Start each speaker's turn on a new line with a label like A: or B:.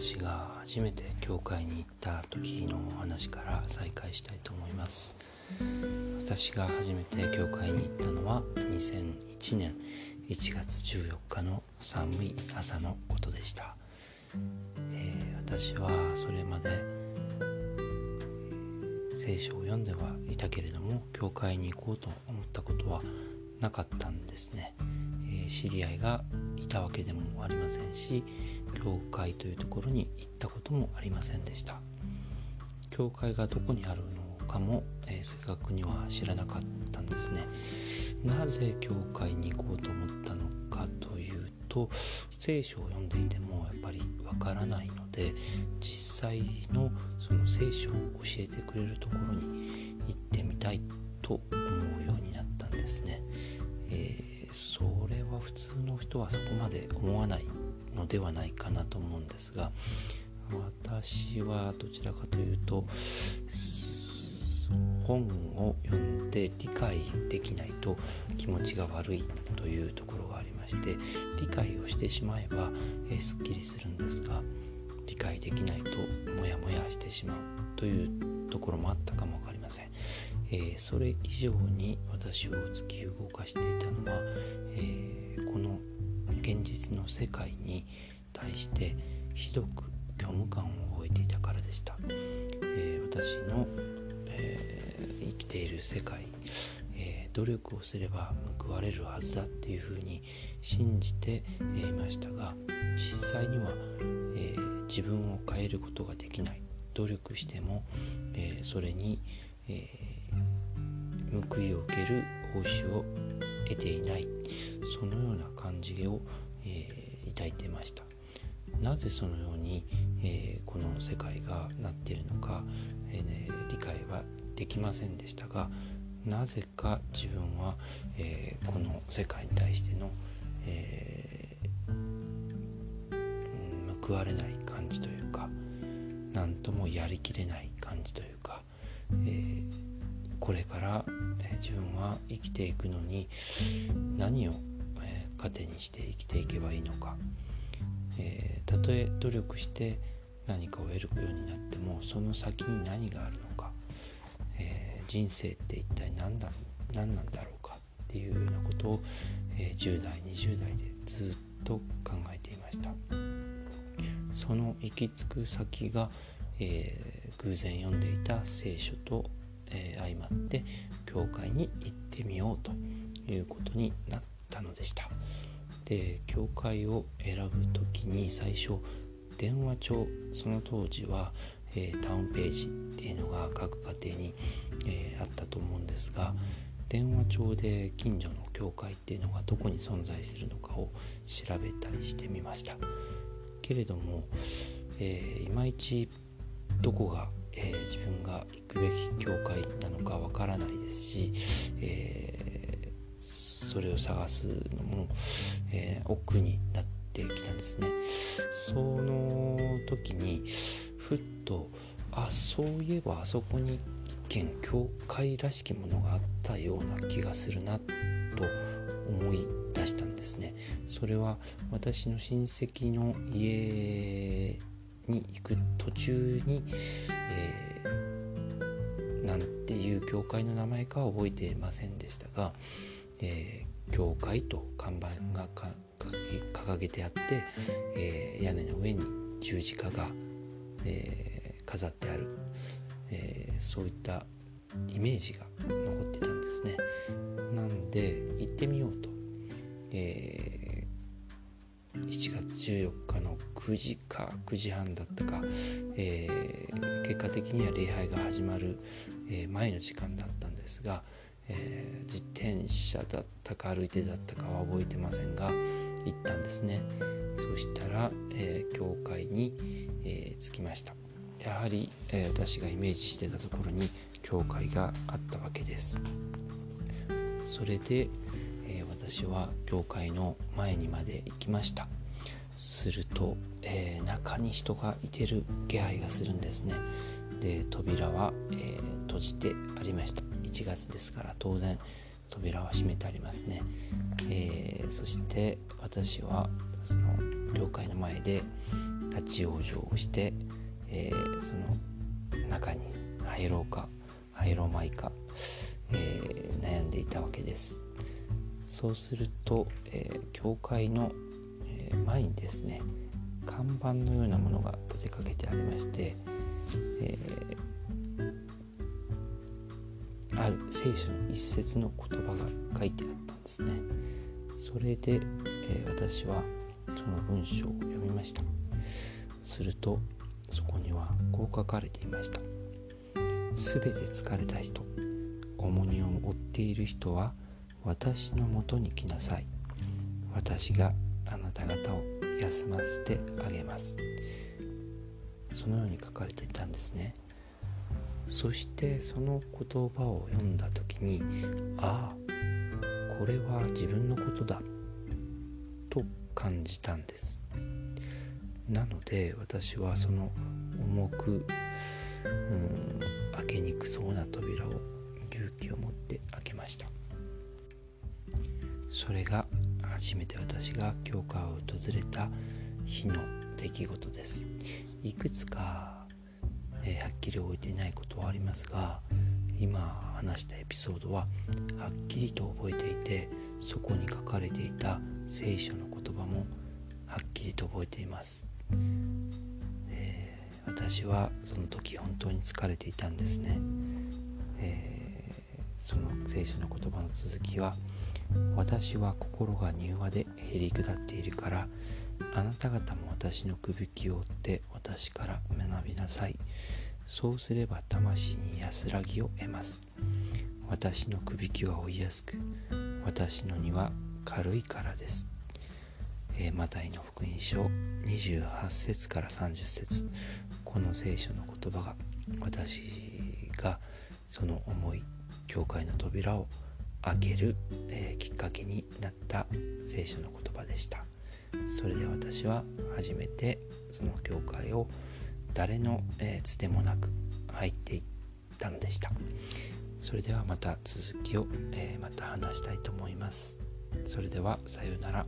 A: 私が初めて教会に行った時のお話から再開したいと思います。私が初めて教会に行ったのは2001年1月14日の寒い朝のことでした、えー、私はそれまで聖書を読んではいたけれども教会に行こうと思ったことはなかったんですね、えー、知り合いがいたわけでもありませんし教会というところに行ったこともありませんでした。教会がどこにあるのかも、えー、正確には知らなかったんですね。なぜ教会に行こうと思ったのかというと聖書を読んでいてもやっぱりわからないので実際のその聖書を教えてくれるところに行ってみたいと思うようになったんですね、えー、それは普通の人はそこまで思わないのではないかなと思うんですが私はどちらかというと本を読んで理解できないと気持ちが悪いというところがありまして理解をしてしまえば、え、すっきりするんですが理解できないとモヤモヤしてしまうというところもあったかも分かりません、えー、それ以上に私を突き動かしていたのは、えー、この現実の世界に対してひどく虚無感を覚えていたからでした、えー、私の、えー、生きている世界、えー、努力をすれば報われるはずだっていうふうに信じていましたが実際には、え自分を変えることができない。努力しても、えそれに、え報いを受ける報酬を得ていない。そのような感じを、えー、抱いてました。なぜそのように、えー、この世界がなっているのか、えーね、理解はできませんでしたがなぜか自分は、えー、この世界に対しての、えー、報われない感じというか何ともやりきれない感じというか、え、これから、え自分は生きていくのに何をえ糧にして生きていけばいいのか、えー、たとえ努力して何かを得るようになってもその先に何があるのか、えー、人生って一体何だ何なんだろうか。っていうようなことを、え、10代20代でずっと考えていました。その行き着く先が、え、偶然読んでいた聖書と、えー、相まって教会に行ってみようということになったのでした。で教会を選ぶ時に最初電話帳その当時は、えー、タウンページっていうのが各家庭に、えー、あったと思うんですが電話帳で近所の教会っていうのがどこに存在するのかを調べたりしてみましたけれども、えー、いまいちどこが、え自分が行くべき教会なのかわからないですし、えそれを探すのも、えー、奥になってきたんですね。その時にふっとあそういえばあそこに一見教会らしきものがあったような気がするなと思い出したんですね。それは私の親戚の家に行く途中に、えー、なんていう教会の名前かは覚えていませんでしたが、えー、教会と看板が掲げてあって、えー、屋根の上に十字架が、えー、飾ってある、えそういったイメージが残ってたんですね。なんで行ってみようと、え7月14 9時か9時半だったか、え結果的には礼拝が始まる、え前の時間だったんですが、え、自転車だったか歩いてだったかは覚えてませんが行ったんですね。そしたら、え、教会に、え、着きました。やはり、え私がイメージしてたところに教会があったわけです。それで、え私は教会の前にまで行きました。すると、えー中に人がいてる気配がするんですね。で扉は、え閉じてありました。1月ですから当然扉は閉めてありますね、えー、そして私はその教会の前で、立ち往生をして、えー、その中に入ろうか入ろうまいか、えー、悩んでいたわけです。そうすると、えー、教会の、え前にですね看板のようなものが立てかけてありまして、えある聖書の一節の言葉が書いてあったんですね。それで、え私はその文章を読みました。するとそこにはこう書かれていました。すべて疲れた人重荷を負っている人は私のもとに来なさい。私があなた方を休ませてあげます。そのように書かれていたんですね。そしてその言葉を読んだ時にああこれは自分のことだと感じたんです。なので私はその重くうん開けにくそうな扉を勇気を持って開けました。それが初めて私が教会を訪れた日の出来事です。いくつか、えー、はっきり覚えていないことはありますが今話したエピソードははっきりと覚えていてそこに書かれていた聖書の言葉もはっきりと覚えています、えー、私はその時本当に疲れていたんですね、えー、その聖書の言葉の続きは私は心が柔和でへり下っているからあなた方も私のくびきを追って私から学びなさい。そうすれば魂に安らぎを得ます。私のくびきは追いやすく私の荷は軽いからです、えー、マタイの福音書28節から30節。この聖書の言葉が私がその思い教会の扉を開ける、えー、きっかけになった聖書の言葉でした。それで私は初めてその教会を誰の、えー、つてもなく入っていったのでした。それではまた続きを、えー、また話したいと思います。それではさようなら。